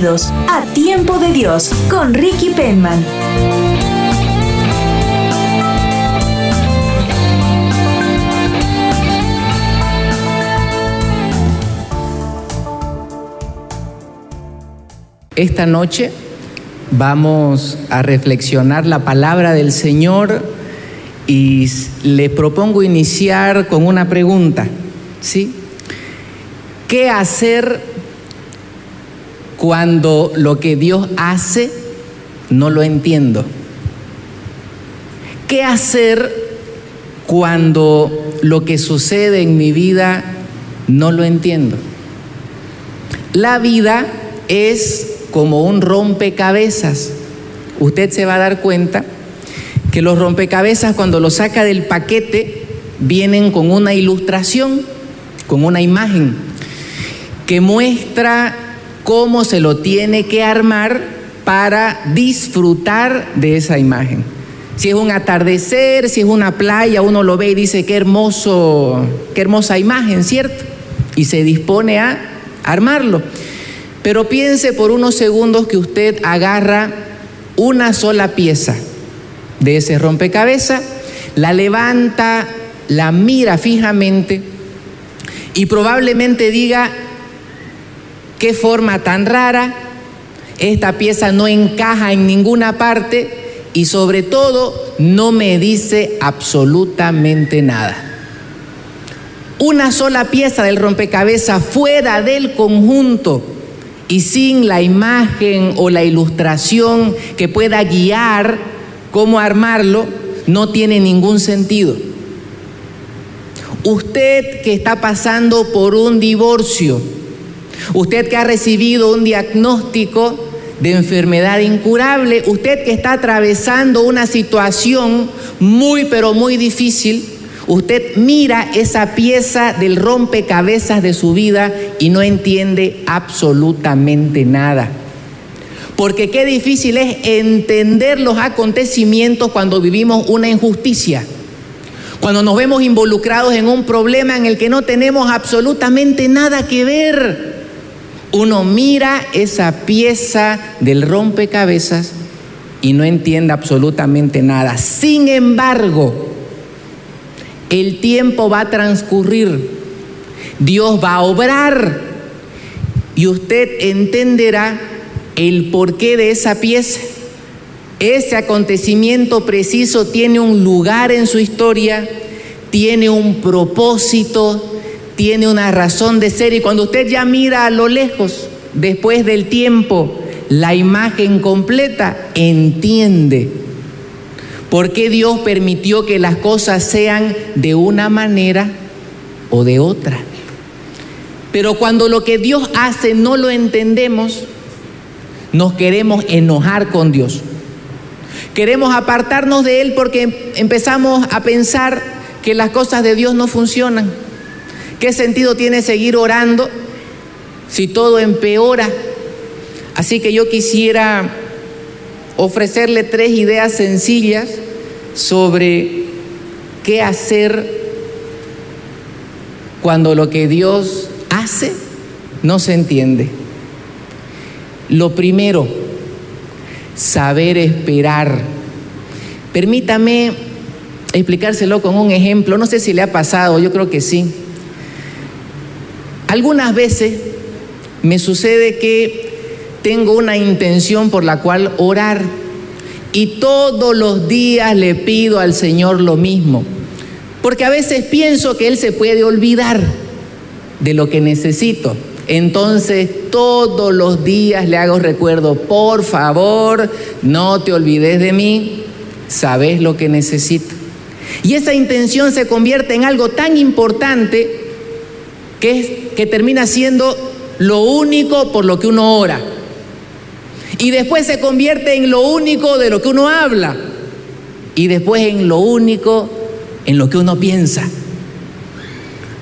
A Tiempo de Dios con Ricky Penman. Esta noche vamos a reflexionar la palabra del Señor y les propongo iniciar con una pregunta, ¿sí? ¿Qué hacer cuando lo que Dios hace no lo entiendo? ¿Qué hacer cuando lo que sucede en mi vida no lo entiendo? La vida es como un rompecabezas. Usted se va a dar cuenta que los rompecabezas cuando los saca del paquete vienen con una ilustración, con una imagen que muestra cómo se lo tiene que armar para disfrutar de esa imagen. Si es un atardecer, si es una playa, uno lo ve y dice, qué hermoso, qué hermosa imagen, ¿cierto? Y se dispone a armarlo. Pero piense por unos segundos que usted agarra una sola pieza de ese rompecabezas, la levanta, la mira fijamente y probablemente diga, qué forma tan rara, esta pieza no encaja en ninguna parte y sobre todo no me dice absolutamente nada. Una sola pieza del rompecabezas fuera del conjunto y sin la imagen o la ilustración que pueda guiar cómo armarlo, no tiene ningún sentido. Usted que está pasando por un divorcio, usted que ha recibido un diagnóstico de enfermedad incurable, usted que está atravesando una situación muy pero muy difícil, usted mira esa pieza del rompecabezas de su vida y no entiende absolutamente nada. Porque qué difícil es entender los acontecimientos cuando vivimos una injusticia. Cuando nos vemos involucrados en un problema en el que no tenemos absolutamente nada que ver. Uno mira esa pieza del rompecabezas y no entiende absolutamente nada. Sin embargo, el tiempo va a transcurrir, Dios va a obrar y usted entenderá el porqué de esa pieza. Ese acontecimiento preciso tiene un lugar en su historia, tiene un propósito, tiene una razón de ser y cuando usted ya mira a lo lejos, después del tiempo, la imagen completa, entiende por qué Dios permitió que las cosas sean de una manera o de otra. Pero cuando lo que Dios hace no lo entendemos, nos queremos enojar con Dios. Queremos apartarnos de Él porque empezamos a pensar que las cosas de Dios no funcionan. ¿Qué sentido tiene seguir orando si todo empeora? Así que yo quisiera ofrecerle tres ideas sencillas sobre qué hacer cuando lo que Dios hace no se entiende. Lo primero, saber esperar. Permítame explicárselo con un ejemplo. No sé si le ha pasado, yo creo que sí. Algunas veces me sucede que tengo una intención por la cual orar y todos los días le pido al Señor lo mismo. Porque a veces pienso que Él se puede olvidar de lo que necesito. Entonces todos los días le hago recuerdo, por favor, no te olvides de mí, sabes lo que necesito. Y esa intención se convierte en algo tan importante que, es, que termina siendo lo único por lo que uno ora. Y después se convierte en lo único de lo que uno habla. Y después en lo único en lo que uno piensa.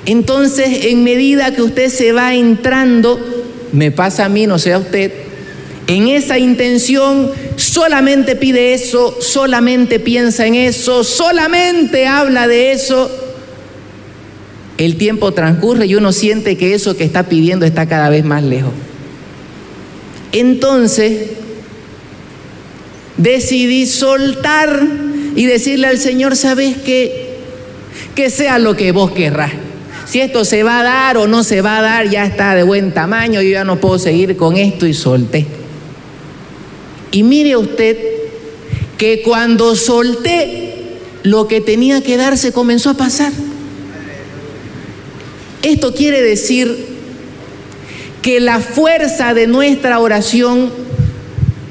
Entonces, en medida que usted se va entrando, me pasa a mí, no sé a usted, en esa intención solamente pide eso, solamente piensa en eso, solamente habla de eso, el tiempo transcurre y uno siente que eso que está pidiendo está cada vez más lejos. Entonces, decidí soltar y decirle al Señor, ¿sabes qué? Que sea lo que vos querrás. Si esto se va a dar o no se va a dar, ya está de buen tamaño, yo ya no puedo seguir con esto y solté. Y mire usted que cuando solté, lo que tenía que dar se comenzó a pasar. Esto quiere decir que la fuerza de nuestra oración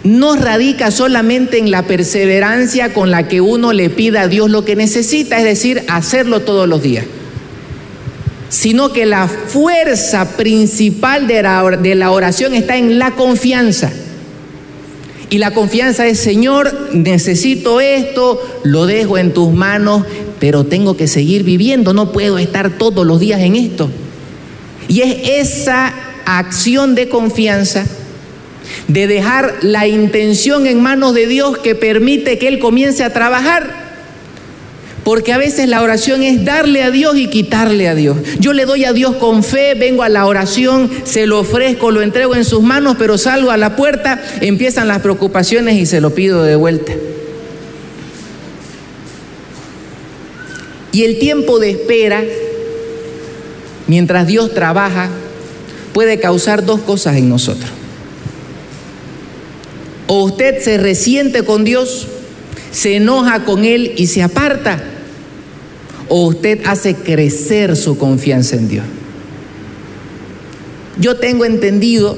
no radica solamente en la perseverancia con la que uno le pida a Dios lo que necesita, es decir, hacerlo todos los días, sino que la fuerza principal de la oración está en la confianza. Y la confianza es, Señor, necesito esto, lo dejo en tus manos, pero tengo que seguir viviendo, no puedo estar todos los días en esto. Y es esa acción de confianza, de dejar la intención en manos de Dios que permite que Él comience a trabajar. Porque a veces la oración es darle a Dios y quitarle a Dios. Yo le doy a Dios con fe, vengo a la oración, se lo ofrezco, lo entrego en sus manos, pero salgo a la puerta, empiezan las preocupaciones y se lo pido de vuelta. Y el tiempo de espera, mientras Dios trabaja, puede causar dos cosas en nosotros. O usted se resiente con Dios, se enoja con Él y se aparta o usted hace crecer su confianza en Dios. Yo tengo entendido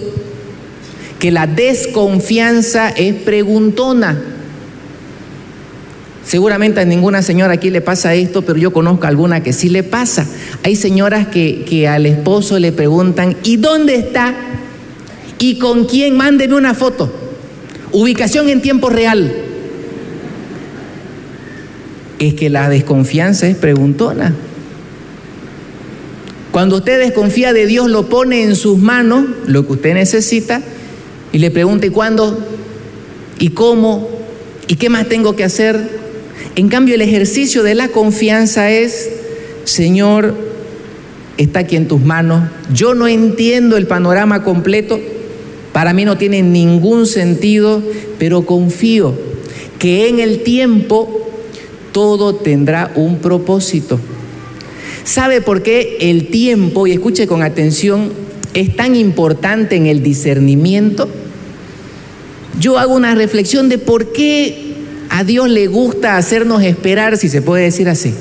que la desconfianza es preguntona. Seguramente a ninguna señora aquí le pasa esto, pero yo conozco alguna que sí le pasa. Hay señoras que, que al esposo le preguntan, ¿y dónde está? ¿Y con quién? Mándeme una foto. Ubicación en tiempo real es que la desconfianza es preguntona. Cuando usted desconfía de Dios, lo pone en sus manos, lo que usted necesita, y le pregunta, ¿y cuándo? ¿Y cómo? ¿Y qué más tengo que hacer? En cambio, el ejercicio de la confianza es, Señor, está aquí en tus manos, yo no entiendo el panorama completo, para mí no tiene ningún sentido, pero confío que en el tiempo todo tendrá un propósito. ¿Sabe por qué el tiempo, y escuche con atención, es tan importante en el discernimiento? Yo hago una reflexión de por qué a Dios le gusta hacernos esperar, si se puede decir así.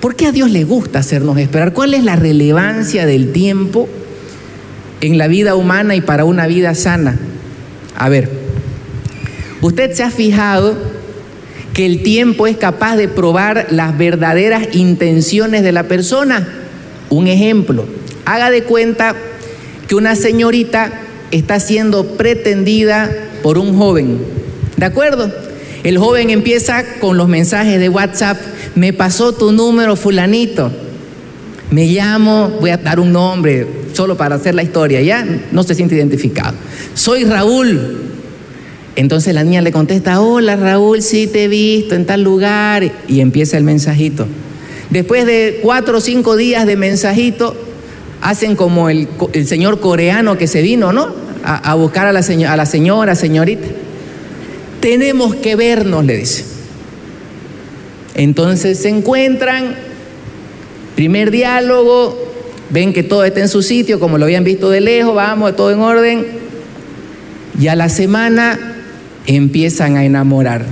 ¿Por qué a Dios le gusta hacernos esperar? ¿Cuál es la relevancia del tiempo en la vida humana y para una vida sana? A ver, usted se ha fijado que el tiempo es capaz de probar las verdaderas intenciones de la persona. Un ejemplo, haga de cuenta que una señorita está siendo pretendida por un joven. ¿De acuerdo? El joven empieza con los mensajes de WhatsApp, me pasó tu número fulanito, me llamo, voy a dar un nombre solo para hacer la historia, ya no se siente identificado. Soy Raúl, entonces la niña le contesta, hola Raúl, sí te he visto en tal lugar, y empieza el mensajito. Después de cuatro o cinco días de mensajito, hacen como el, señor coreano que se vino, ¿no? A, buscar a la, señora, señorita. Tenemos que vernos, le dice. Entonces se encuentran, primer diálogo, ven que todo está en su sitio, como lo habían visto de lejos, vamos, todo en orden. Y a la semana empiezan a enamorar.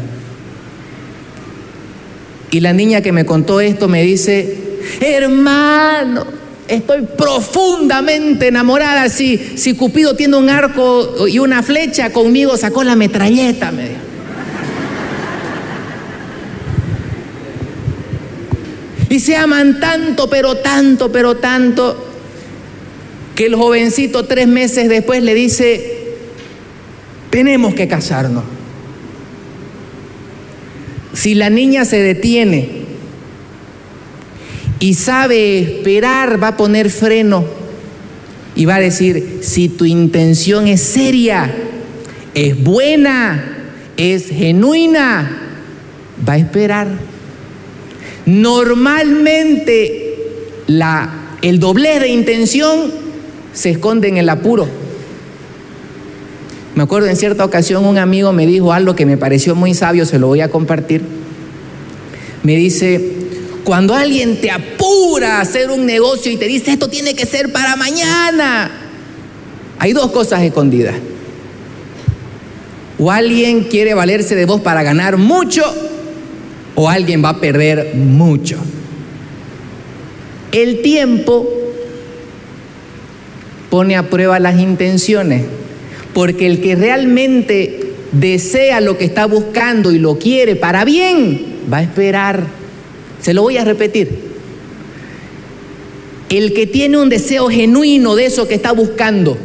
Y la niña que me contó esto me dice, hermano, estoy profundamente enamorada. Si, si Cupido tiene un arco y una flecha, conmigo sacó la metralleta, me dijo. Y se aman tanto, pero tanto, pero tanto, que el jovencito tres meses después le dice, tenemos que casarnos. Si la niña se detiene y sabe esperar, va a poner freno y va a decir, si tu intención es seria, es buena, es genuina, va a esperar. Normalmente el doblez de intención se esconde en el apuro. Me acuerdo en cierta ocasión un amigo me dijo algo que me pareció muy sabio, se lo voy a compartir. Me dice, cuando alguien te apura a hacer un negocio y te dice esto tiene que ser para mañana, hay dos cosas escondidas. O alguien quiere valerse de vos para ganar mucho, o alguien va a perder mucho. El tiempo pone a prueba las intenciones, porque el que realmente desea lo que está buscando y lo quiere para bien, va a esperar. Se lo voy a repetir. El que tiene un deseo genuino de eso que está buscando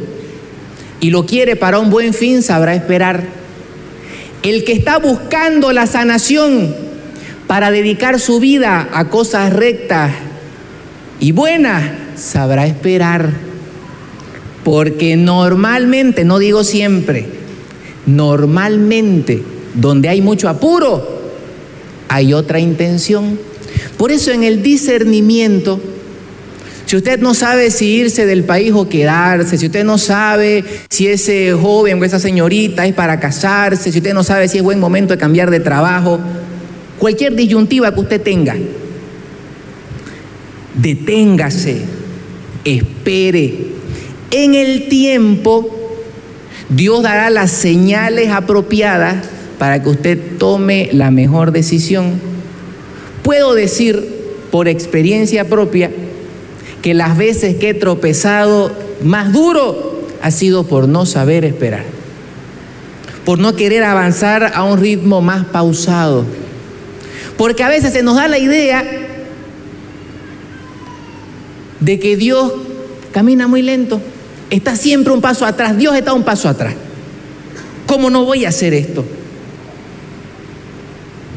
y lo quiere para un buen fin, sabrá esperar. El que está buscando la sanación para dedicar su vida a cosas rectas y buenas, sabrá esperar. Porque normalmente, no digo siempre, normalmente donde hay mucho apuro, hay otra intención. Por eso en el discernimiento, si usted no sabe si irse del país o quedarse, si usted no sabe si ese joven o esa señorita es para casarse, si usted no sabe si es buen momento de cambiar de trabajo, cualquier disyuntiva que usted tenga, deténgase, espere. En el tiempo, Dios dará las señales apropiadas para que usted tome la mejor decisión. Puedo decir por experiencia propia que las veces que he tropezado más duro ha sido por no saber esperar, por no querer avanzar a un ritmo más pausado, porque a veces se nos da la idea de que Dios camina muy lento, está siempre un paso atrás, Dios está un paso atrás. ¿Cómo no voy a hacer esto?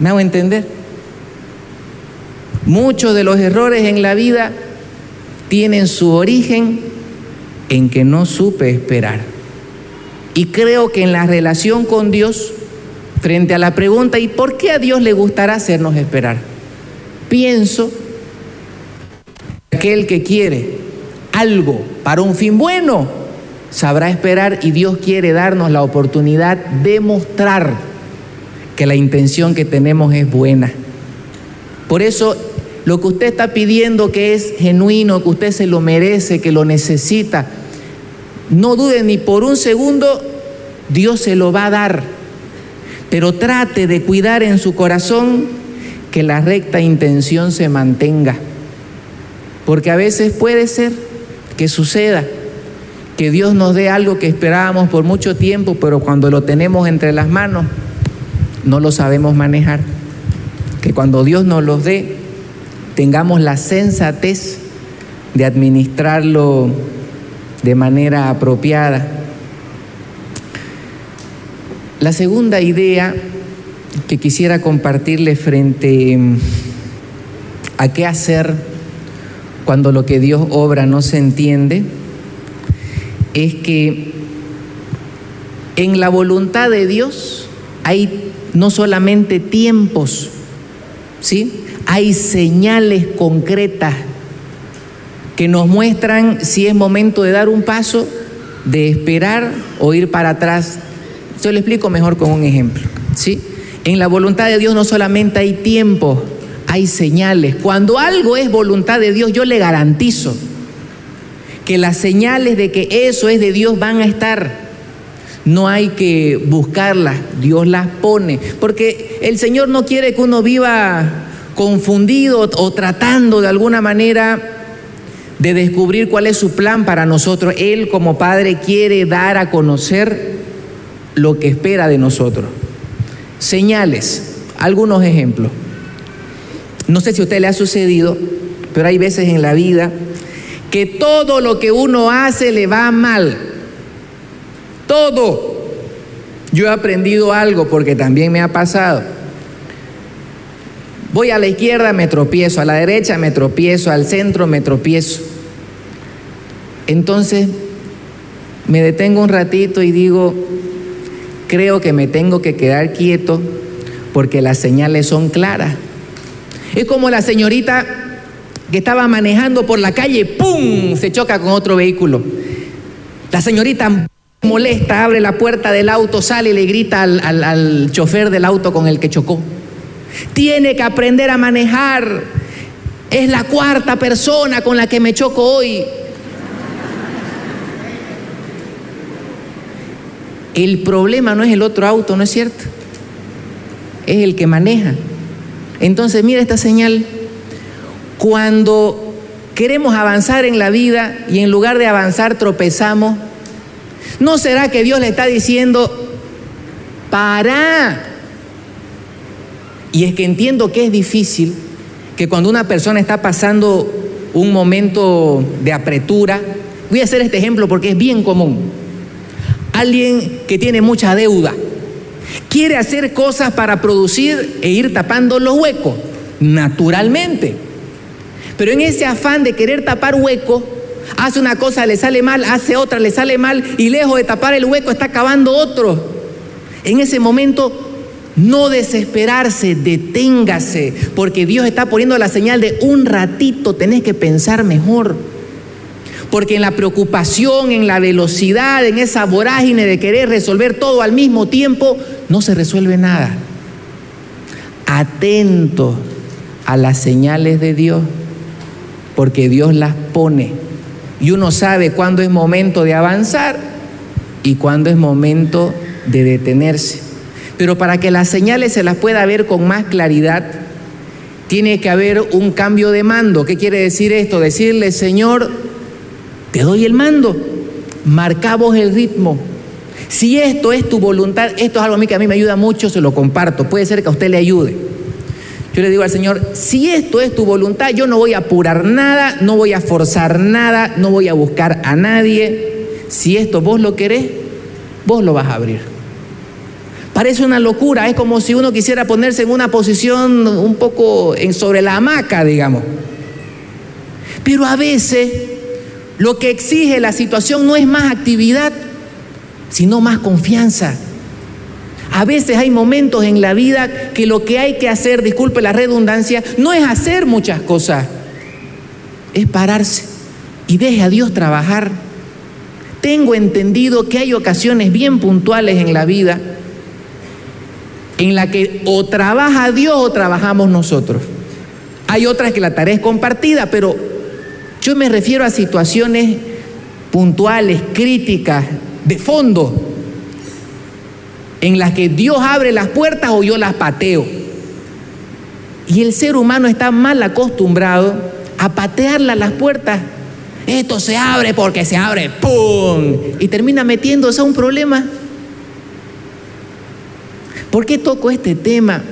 ¿Me hago entender? Muchos de los errores en la vida tienen su origen en que no supe esperar. Y creo que en la relación con Dios, frente a la pregunta, ¿y por qué a Dios le gustará hacernos esperar? Pienso que aquel que quiere algo para un fin bueno, sabrá esperar y Dios quiere darnos la oportunidad de mostrar que la intención que tenemos es buena. Por eso lo que usted está pidiendo que es genuino, que usted se lo merece, que lo necesita, no dude ni por un segundo, Dios se lo va a dar. Pero trate de cuidar en su corazón que la recta intención se mantenga. Porque a veces puede ser que suceda que Dios nos dé algo que esperábamos por mucho tiempo, pero cuando lo tenemos entre las manos, no lo sabemos manejar. Que cuando Dios nos los dé, tengamos la sensatez de administrarlo de manera apropiada. La segunda idea que quisiera compartirle frente a qué hacer cuando lo que Dios obra no se entiende es que en la voluntad de Dios hay no solamente tiempos, ¿sí? Hay señales concretas que nos muestran si es momento de dar un paso, de esperar o ir para atrás. Yo lo explico mejor con un ejemplo, ¿sí? En la voluntad de Dios no solamente hay tiempo, hay señales. Cuando algo es voluntad de Dios, yo le garantizo que las señales de que eso es de Dios van a estar. No hay que buscarlas, Dios las pone. Porque el Señor no quiere que uno viva confundido o tratando de alguna manera de descubrir cuál es su plan para nosotros. Él como Padre quiere dar a conocer lo que espera de nosotros. Señales, algunos ejemplos. No sé si a usted le ha sucedido, pero hay veces en la vida que todo lo que uno hace le va mal todo. Yo he aprendido algo porque también me ha pasado. Voy a la izquierda, me tropiezo, a la derecha me tropiezo, al centro me tropiezo. Entonces me detengo un ratito y digo, creo que me tengo que quedar quieto porque las señales son claras. Es como la señorita que estaba manejando por la calle, ¡pum! se choca con otro vehículo. La señorita molesta, abre la puerta del auto, sale y le grita al, al, al chofer del auto con el que chocó. Tiene que aprender a manejar. Es la cuarta persona con la que me choco hoy. El problema no es el otro auto, ¿no es cierto? Es el que maneja. Entonces, mira esta señal. Cuando queremos avanzar en la vida y en lugar de avanzar tropezamos, ¿no será que Dios le está diciendo, para? Y es que entiendo que es difícil que cuando una persona está pasando un momento de apretura, voy a hacer este ejemplo porque es bien común. Alguien que tiene mucha deuda, quiere hacer cosas para producir e ir tapando los huecos, naturalmente. Pero en ese afán de querer tapar huecos, hace una cosa, le sale mal, hace otra, le sale mal, y lejos de tapar el hueco está cavando otro. En ese momento, no desesperarse, deténgase, porque Dios está poniendo la señal de un ratito, tenés que pensar mejor. Porque en la preocupación, en la velocidad, en esa vorágine de querer resolver todo al mismo tiempo, no se resuelve nada. Atento a las señales de Dios, porque Dios las pone. Y uno sabe cuándo es momento de avanzar y cuándo es momento de detenerse. Pero para que las señales se las pueda ver con más claridad, tiene que haber un cambio de mando. ¿Qué quiere decir esto? Decirle, Señor, te doy el mando, marcamos el ritmo. Si esto es tu voluntad, esto es algo a mí que a mí me ayuda mucho, se lo comparto. Puede ser que a usted le ayude. Yo le digo al Señor, si esto es tu voluntad, yo no voy a apurar nada, no voy a forzar nada, no voy a buscar a nadie. Si esto vos lo querés, vos lo vas a abrir. Parece una locura, es como si uno quisiera ponerse en una posición un poco sobre la hamaca, digamos. Pero a veces lo que exige la situación no es más actividad, sino más confianza. A veces hay momentos en la vida que lo que hay que hacer, disculpe la redundancia, no es hacer muchas cosas, es pararse y deje a Dios trabajar. Tengo entendido que hay ocasiones bien puntuales en la vida en la que o trabaja Dios o trabajamos nosotros. Hay otras que la tarea es compartida, pero yo me refiero a situaciones puntuales, críticas, de fondo, en las que Dios abre las puertas o yo las pateo. Y el ser humano está mal acostumbrado a patearle las puertas. Esto se abre porque se abre, ¡pum! Y termina metiéndose a un problema. ¿Por qué toco este tema?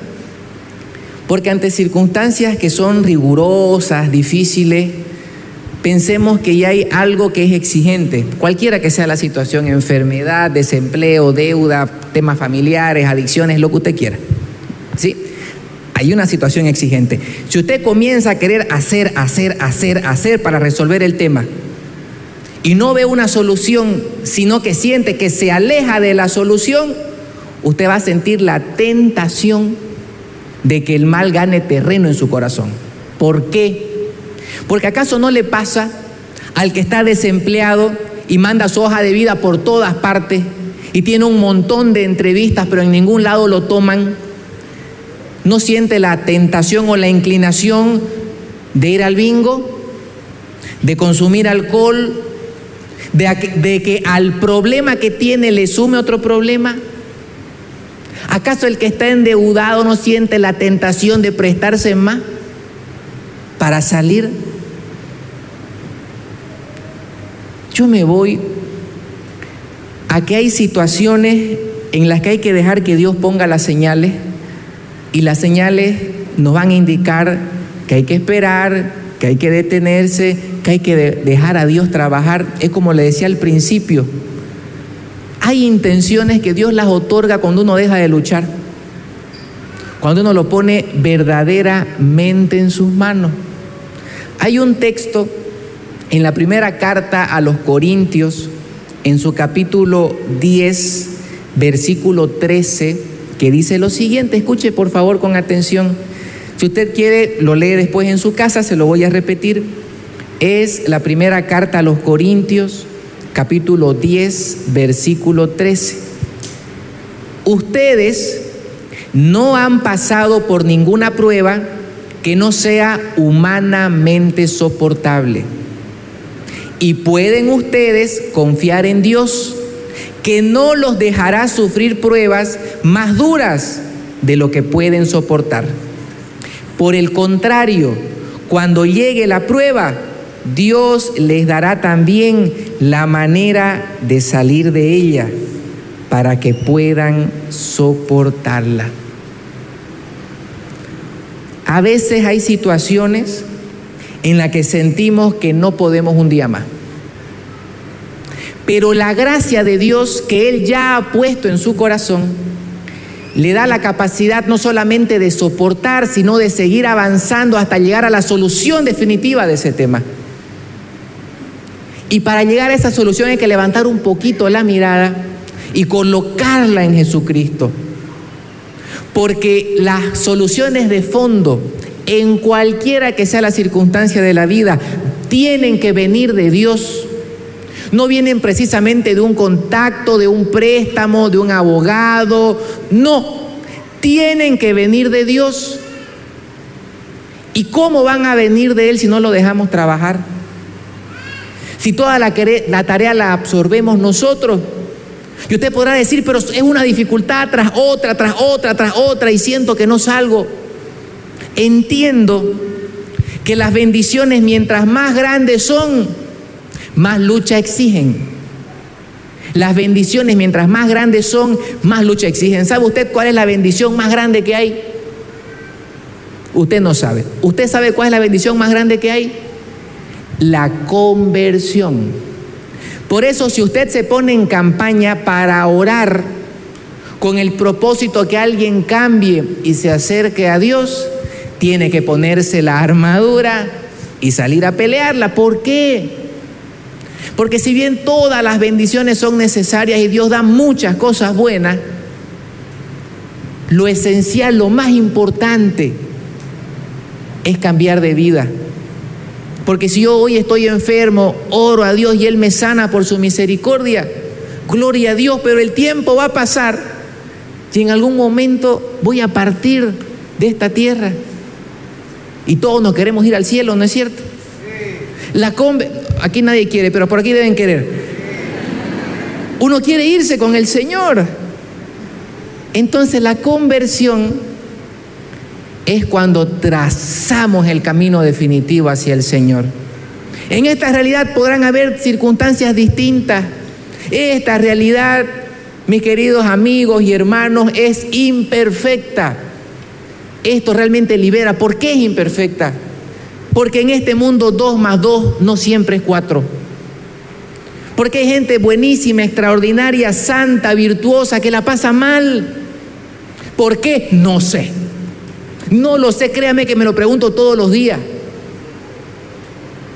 Porque ante circunstancias que son rigurosas, difíciles, pensemos que ya hay algo que es exigente, cualquiera que sea la situación, enfermedad, desempleo, deuda, temas familiares, adicciones, lo que usted quiera. ¿Sí? Hay una situación exigente. Si usted comienza a querer hacer, hacer, hacer, hacer para resolver el tema y no ve una solución, sino que siente que se aleja de la solución, usted va a sentir la tentación de que el mal gane terreno en su corazón. ¿Por qué? Porque acaso no le pasa al que está desempleado y manda su hoja de vida por todas partes y tiene un montón de entrevistas pero en ningún lado lo toman, no siente la tentación o la inclinación de ir al bingo, de consumir alcohol, de, de que al problema que tiene le sume otro problema. ¿Acaso el que está endeudado no siente la tentación de prestarse más para salir? Yo me voy a que hay situaciones en las que hay que dejar que Dios ponga las señales y las señales nos van a indicar que hay que esperar, que hay que detenerse, que hay que de dejar a Dios trabajar. Es como le decía al principio, Hay intenciones que Dios las otorga cuando uno deja de luchar, cuando uno lo pone verdaderamente en sus manos. Hay un texto en la primera carta a los Corintios, en su capítulo 10, versículo 13, que dice lo siguiente, escuche por favor con atención. Si usted quiere, lo lee después en su casa, se lo voy a repetir. Es la primera carta a los Corintios, capítulo 10, versículo 13. Ustedes no han pasado por ninguna prueba que no sea humanamente soportable. Y pueden ustedes confiar en Dios, que no los dejará sufrir pruebas más duras de lo que pueden soportar. Por el contrario, cuando llegue la prueba, Dios les dará también la manera de salir de ella para que puedan soportarla. A veces hay situaciones en las que sentimos que no podemos un día más. Pero la gracia de Dios que Él ya ha puesto en su corazón le da la capacidad no solamente de soportar, sino de seguir avanzando hasta llegar a la solución definitiva de ese tema. Y para llegar a esa solución hay que levantar un poquito la mirada y colocarla en Jesucristo. Porque las soluciones de fondo, en cualquiera que sea la circunstancia de la vida, tienen que venir de Dios. No vienen precisamente de un contacto, de un préstamo, de un abogado. No, tienen que venir de Dios. ¿Y cómo van a venir de Él si no lo dejamos trabajar? Si toda la, tarea la absorbemos nosotros. Y usted podrá decir, pero es una dificultad tras otra, tras otra, tras otra, y siento que no salgo. Entiendo que las bendiciones mientras más grandes son, más lucha exigen. Las bendiciones mientras más grandes son, más lucha exigen. ¿Sabe usted cuál es la bendición más grande que hay? Usted no sabe. ¿Usted sabe cuál es la bendición más grande que hay? La conversión. Por eso si usted se pone en campaña para orar con el propósito que alguien cambie y se acerque a Dios, tiene que ponerse la armadura y salir a pelearla. ¿Por qué? Porque si bien todas las bendiciones son necesarias y Dios da muchas cosas buenas, lo esencial, lo más importante es cambiar de vida. Porque si yo hoy estoy enfermo, oro a Dios y Él me sana por su misericordia, gloria a Dios, pero el tiempo va a pasar y en algún momento voy a partir de esta tierra. Y todos nos queremos ir al cielo, ¿no es cierto? La aquí nadie quiere, pero por aquí deben querer. Uno quiere irse con el Señor. Entonces la conversión es cuando trazamos el camino definitivo hacia el Señor. En esta realidad podrán haber circunstancias distintas. Esta realidad, mis queridos amigos y hermanos, es imperfecta. Esto realmente libera. ¿Por qué es imperfecta? Porque en este mundo dos más dos no siempre es cuatro. Porque hay gente buenísima, extraordinaria, santa, virtuosa, que la pasa mal. ¿Por qué? No sé. No lo sé, créame que me lo pregunto todos los días.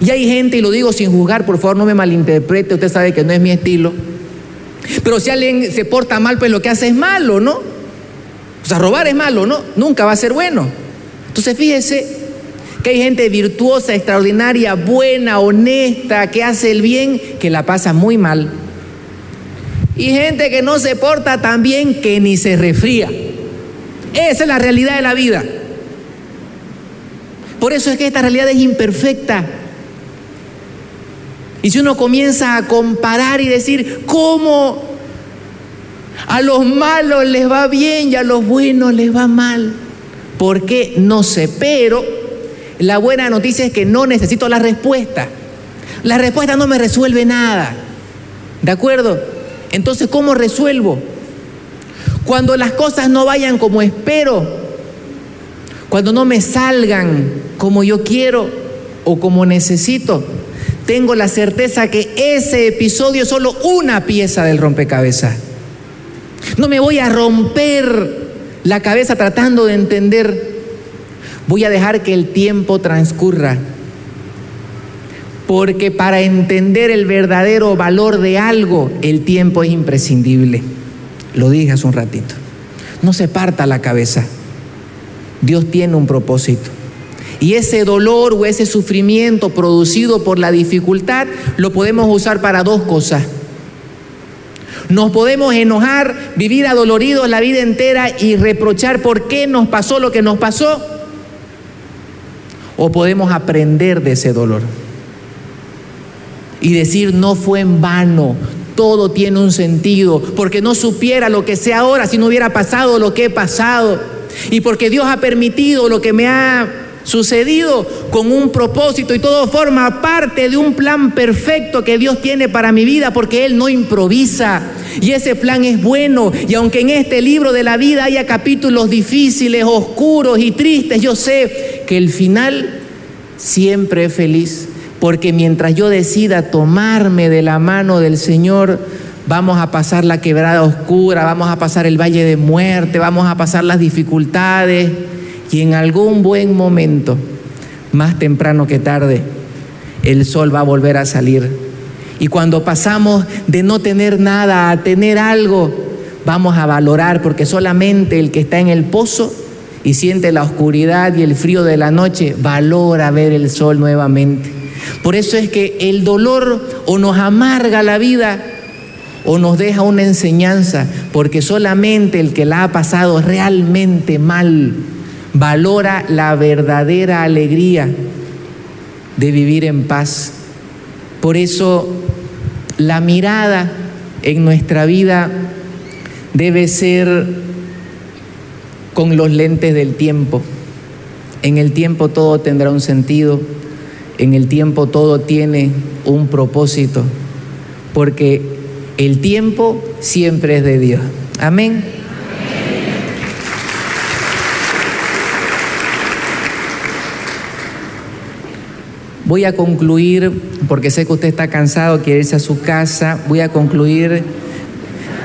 Y hay gente, y lo digo sin juzgar, por favor no me malinterprete, usted sabe que no es mi estilo. Pero si alguien se porta mal, pues lo que hace es malo, ¿no? O sea, robar es malo, ¿no? Nunca va a ser bueno. Entonces fíjese que hay gente virtuosa, extraordinaria, buena, honesta, que hace el bien, que la pasa muy mal. Y gente que no se porta tan bien que ni se refría. Esa es la realidad de la vida. Por eso es que esta realidad es imperfecta. Y si uno comienza a comparar y decir, ¿cómo a los malos les va bien y a los buenos les va mal? ¿Por qué? No sé, pero la buena noticia es que no necesito la respuesta. La respuesta no me resuelve nada. ¿De acuerdo? Entonces, ¿cómo resuelvo? Cuando las cosas no vayan como espero, cuando no me salgan como yo quiero o como necesito, tengo la certeza que ese episodio es solo una pieza del rompecabezas. No me voy a romper la cabeza tratando de entender. Voy a dejar que el tiempo transcurra. Porque para entender el verdadero valor de algo, el tiempo es imprescindible. Lo dije hace un ratito. No se parta la cabeza. Dios tiene un propósito. Y ese dolor o ese sufrimiento producido por la dificultad lo podemos usar para dos cosas. Nos podemos enojar, vivir adoloridos la vida entera y reprochar por qué nos pasó lo que nos pasó. O podemos aprender de ese dolor y decir no fue en vano, todo tiene un sentido, porque no supiera lo que sé ahora si no hubiera pasado lo que he pasado, y porque Dios ha permitido lo que me ha sucedido con un propósito y todo forma parte de un plan perfecto que Dios tiene para mi vida, porque Él no improvisa. Y ese plan es bueno. Y aunque en este libro de la vida haya capítulos difíciles, oscuros y tristes, yo sé que el final siempre es feliz porque mientras yo decida tomarme de la mano del Señor, vamos a pasar la quebrada oscura, vamos a pasar el valle de muerte, vamos a pasar las dificultades y en algún buen momento, más temprano que tarde, el sol va a volver a salir. Y cuando pasamos de no tener nada a tener algo, vamos a valorar porque solamente el que está en el pozo y siente la oscuridad y el frío de la noche valora ver el sol nuevamente. Por eso es que el dolor o nos amarga la vida o nos deja una enseñanza, porque solamente el que la ha pasado realmente mal valora la verdadera alegría de vivir en paz. Por eso la mirada en nuestra vida debe ser con los lentes del tiempo. En el tiempo todo tendrá un sentido en el tiempo todo tiene un propósito, porque el tiempo siempre es de Dios. Amén. Voy a concluir, porque sé que usted está cansado, quiere irse a su casa, voy a concluir.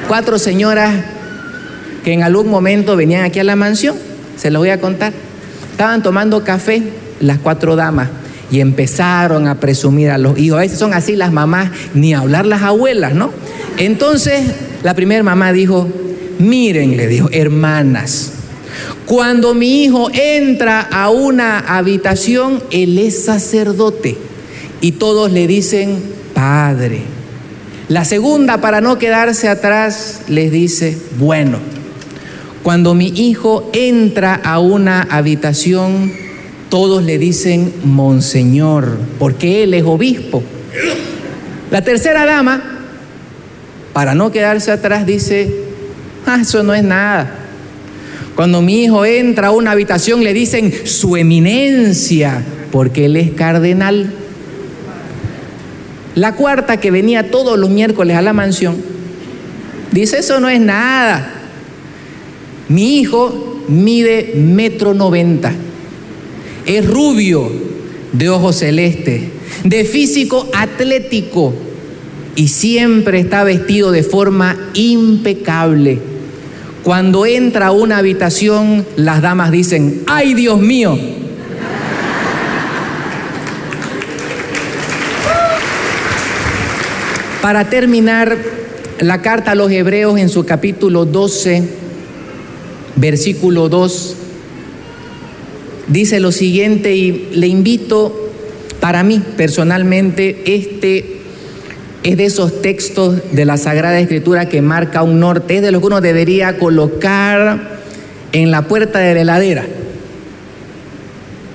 Cuatro señoras que en algún momento venían aquí a la mansión, se los voy a contar. Estaban tomando café las cuatro damas y empezaron a presumir a los hijos. A veces son así las mamás, ni hablar las abuelas, ¿no? Entonces la primera mamá dijo, miren, le dijo, hermanas, cuando mi hijo entra a una habitación, él es sacerdote y todos le dicen, padre. La segunda, para no quedarse atrás, les dice, bueno, cuando mi hijo entra a una habitación, todos le dicen monseñor, porque él es obispo. La tercera dama, para no quedarse atrás, dice, ah, eso no es nada. Cuando mi hijo entra a una habitación le dicen su eminencia, porque él es cardenal. La cuarta que venía todos los miércoles a la mansión, dice, eso no es nada. Mi hijo mide metro noventa es rubio, de ojos celestes, de físico atlético y siempre está vestido de forma impecable. Cuando entra a una habitación, las damas dicen, ¡ay Dios mío! Para terminar, la carta a los hebreos en su capítulo 12, versículo 2, dice lo siguiente y le invito, para mí personalmente, este es de esos textos de la Sagrada Escritura que marca un norte, es de lo que uno debería colocar en la puerta de la heladera,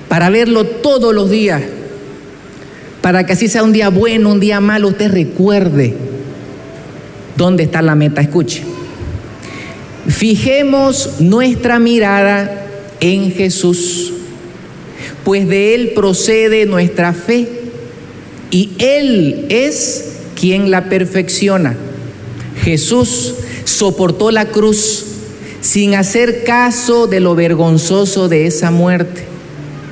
para verlo todos los días, para que así sea un día bueno, un día malo, usted recuerde dónde está la meta. Escuche, fijemos nuestra mirada en Jesús pues de Él procede nuestra fe y Él es quien la perfecciona. Jesús soportó la cruz sin hacer caso de lo vergonzoso de esa muerte,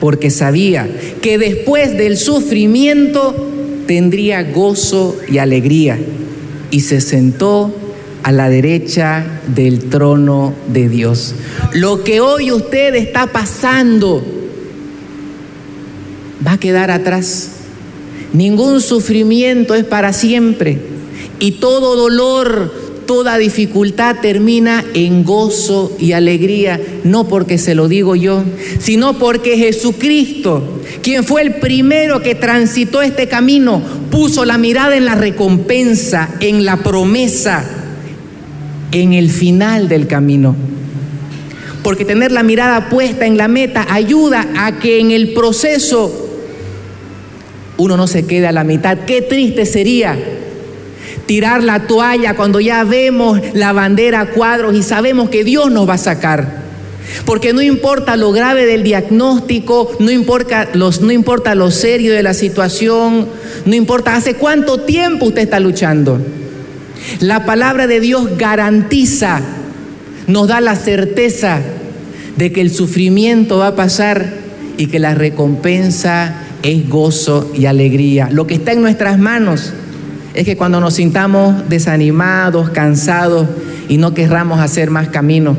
porque sabía que después del sufrimiento tendría gozo y alegría y se sentó a la derecha del trono de Dios. Lo que hoy usted está pasando va a quedar atrás. Ningún sufrimiento es para siempre y todo dolor, toda dificultad termina en gozo y alegría, no porque se lo digo yo, sino porque Jesucristo, quien fue el primero que transitó este camino, puso la mirada en la recompensa, en la promesa, en el final del camino. Porque tener la mirada puesta en la meta ayuda a que en el proceso uno no se quede a la mitad. Qué triste sería tirar la toalla cuando ya vemos la bandera a cuadros y sabemos que Dios nos va a sacar. Porque no importa lo grave del diagnóstico, no importa, los, no importa lo serio de la situación, no importa hace cuánto tiempo usted está luchando. La palabra de Dios garantiza, nos da la certeza de que el sufrimiento va a pasar y que la recompensa es gozo y alegría. Lo que está en nuestras manos es que cuando nos sintamos desanimados, cansados y no querramos hacer más camino,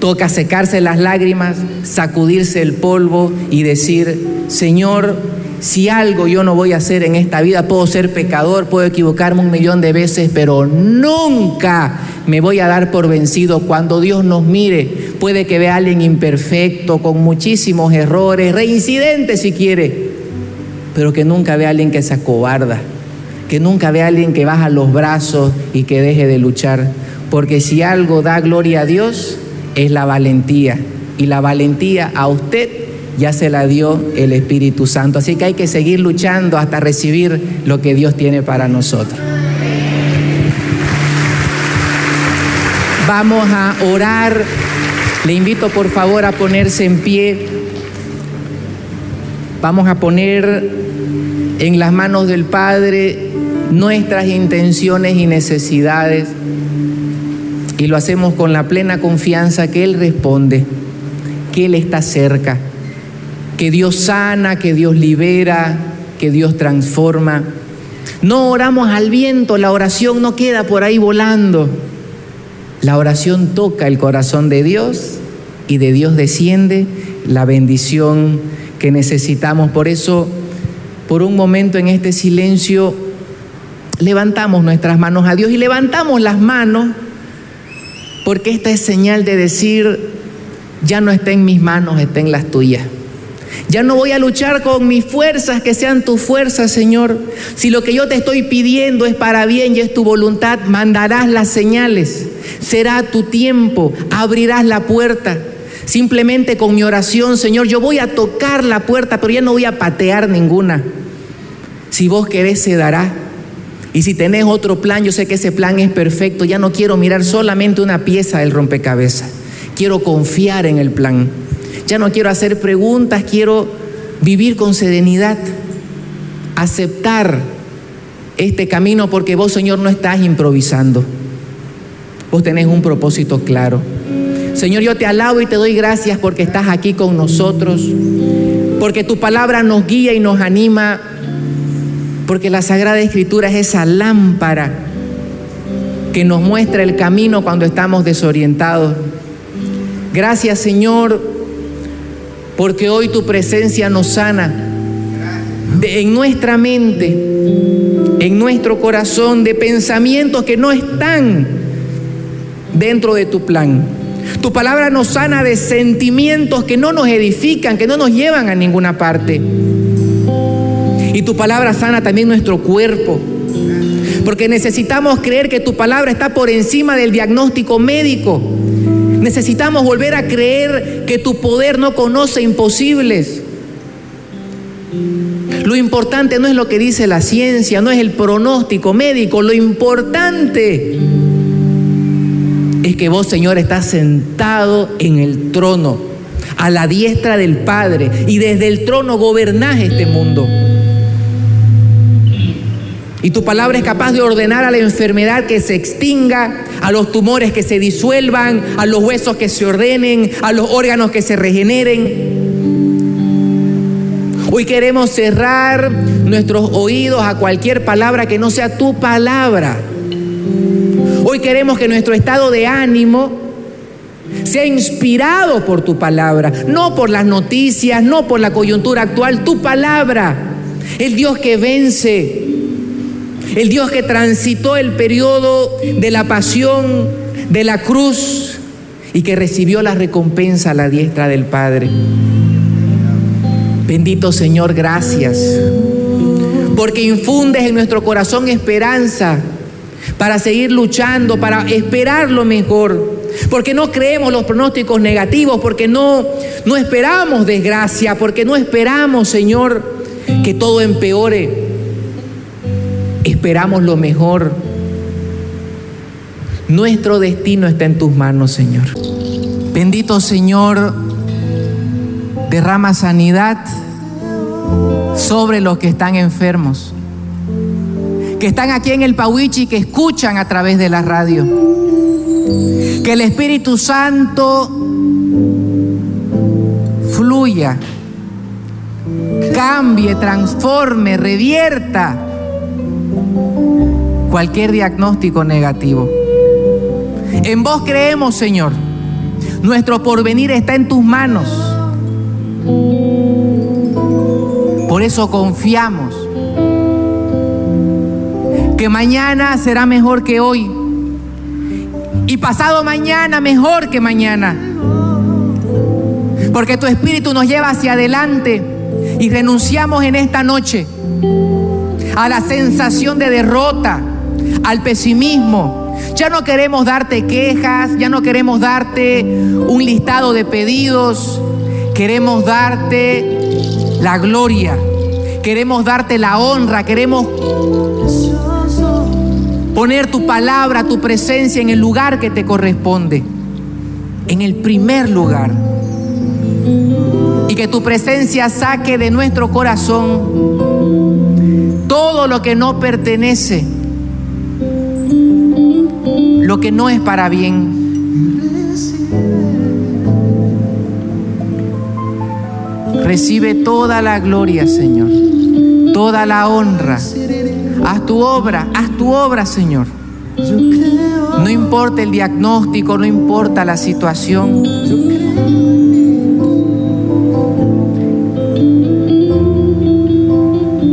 toca secarse las lágrimas, sacudirse el polvo y decir, Señor, si algo yo no voy a hacer en esta vida, puedo ser pecador, puedo equivocarme un millón de veces, pero nunca me voy a dar por vencido cuando Dios nos mire. Puede que vea a alguien imperfecto, con muchísimos errores, reincidente si quiere, pero que nunca vea a alguien que se acobarda, que nunca vea a alguien que baja los brazos y que deje de luchar. Porque si algo da gloria a Dios, es la valentía. Y la valentía a usted ya se la dio el Espíritu Santo. Así que hay que seguir luchando hasta recibir lo que Dios tiene para nosotros. Vamos a orar. Le invito por favor a ponerse en pie. Vamos a poner en las manos del Padre nuestras intenciones y necesidades. Y lo hacemos con la plena confianza que Él responde, que Él está cerca, que Dios sana, que Dios libera, que Dios transforma. No oramos al viento, la oración no queda por ahí volando. La oración toca el corazón de Dios y de Dios desciende la bendición que necesitamos. Por eso, por un momento en este silencio, levantamos nuestras manos a Dios y levantamos las manos porque esta es señal de decir, ya no está en mis manos, está en las tuyas. Ya no voy a luchar con mis fuerzas, que sean tus fuerzas, Señor. Si lo que yo te estoy pidiendo es para bien y es tu voluntad, mandarás las señales. Será tu tiempo, abrirás la puerta. Simplemente con mi oración, Señor, yo voy a tocar la puerta, pero ya no voy a patear ninguna. Si vos querés, se dará. Y si tenés otro plan, yo sé que ese plan es perfecto. Ya no quiero mirar solamente una pieza del rompecabezas. Quiero confiar en el plan. Ya no quiero hacer preguntas, quiero vivir con serenidad, aceptar este camino porque vos, Señor, no estás improvisando. Vos tenés un propósito claro. Señor, yo te alabo y te doy gracias porque estás aquí con nosotros, porque tu palabra nos guía y nos anima porque la Sagrada Escritura es esa lámpara que nos muestra el camino cuando estamos desorientados. Gracias Señor, porque hoy tu presencia nos sana en nuestra mente, en nuestro corazón, de pensamientos que no están dentro de tu plan. Tu palabra nos sana de sentimientos que no nos edifican, que no nos llevan a ninguna parte. Y tu palabra sana también nuestro cuerpo. Porque necesitamos creer que tu palabra está por encima del diagnóstico médico. Necesitamos volver a creer que tu poder no conoce imposibles. Lo importante no es lo que dice la ciencia, no es el pronóstico médico. Lo importante es que vos, Señor, estás sentado en el trono, a la diestra del Padre, y desde el trono gobernás este mundo. Y tu palabra es capaz de ordenar a la enfermedad que se extinga, a los tumores que se disuelvan, a los huesos que se ordenen, a los órganos que se regeneren. Hoy queremos cerrar nuestros oídos a cualquier palabra que no sea tu palabra. Hoy queremos que nuestro estado de ánimo sea inspirado por tu palabra, no por las noticias, no por la coyuntura actual, tu palabra. El Dios que vence, el Dios que transitó el periodo de la pasión, de la cruz y que recibió la recompensa a la diestra del Padre. Bendito Señor, gracias, porque infundes en nuestro corazón esperanza para seguir luchando, para esperar lo mejor, porque no creemos los pronósticos negativos, porque no, no esperamos desgracia, porque no esperamos, Señor, que todo empeore. Esperamos lo mejor. Nuestro destino está en tus manos, Señor. Bendito Señor, derrama sanidad sobre los que están enfermos, que están aquí en el Pauichi, que escuchan a través de la radio. Que el Espíritu Santo fluya, cambie, transforme, revierta cualquier diagnóstico negativo. En vos creemos, Señor. Nuestro porvenir está en tus manos. Por eso confiamos que mañana será mejor que hoy y pasado mañana mejor que mañana. Porque tu espíritu nos lleva hacia adelante y renunciamos en esta noche a la sensación de derrota, al pesimismo. Ya no queremos darte quejas, ya no queremos darte un listado de pedidos, queremos darte la gloria, queremos darte la honra, queremos poner tu palabra, tu presencia en el lugar que te corresponde, en el primer lugar. Y que tu presencia saque de nuestro corazón todo lo que no pertenece, lo que no es para bien. Recibe toda la gloria, Señor, toda la honra. Haz tu obra, haz tu obra, Señor. No importa el diagnóstico, no importa la situación.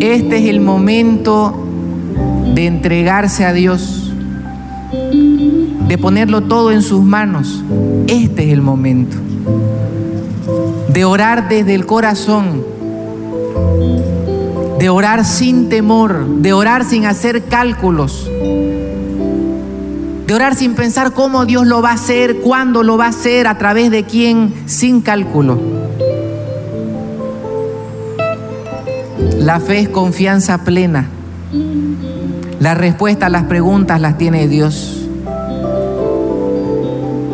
Este es el momento de entregarse a Dios, de ponerlo todo en sus manos. Este es el momento de orar desde el corazón, de orar sin temor, de orar sin hacer cálculos, de orar sin pensar cómo Dios lo va a hacer, cuándo lo va a hacer, a través de quién, sin cálculo. La fe es confianza plena. La respuesta a las preguntas las tiene Dios.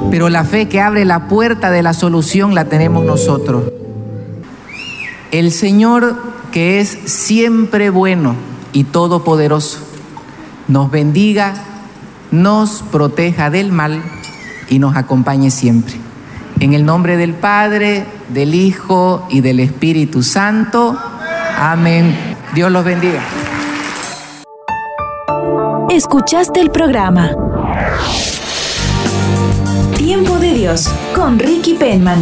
Pero la fe que abre la puerta de la solución la tenemos nosotros. El Señor que es siempre bueno y todopoderoso, nos bendiga, nos proteja del mal y nos acompañe siempre. En el nombre del Padre, del Hijo y del Espíritu Santo. Amén. Dios los bendiga. Escuchaste el programa Tiempo de Dios con Ricky Penman.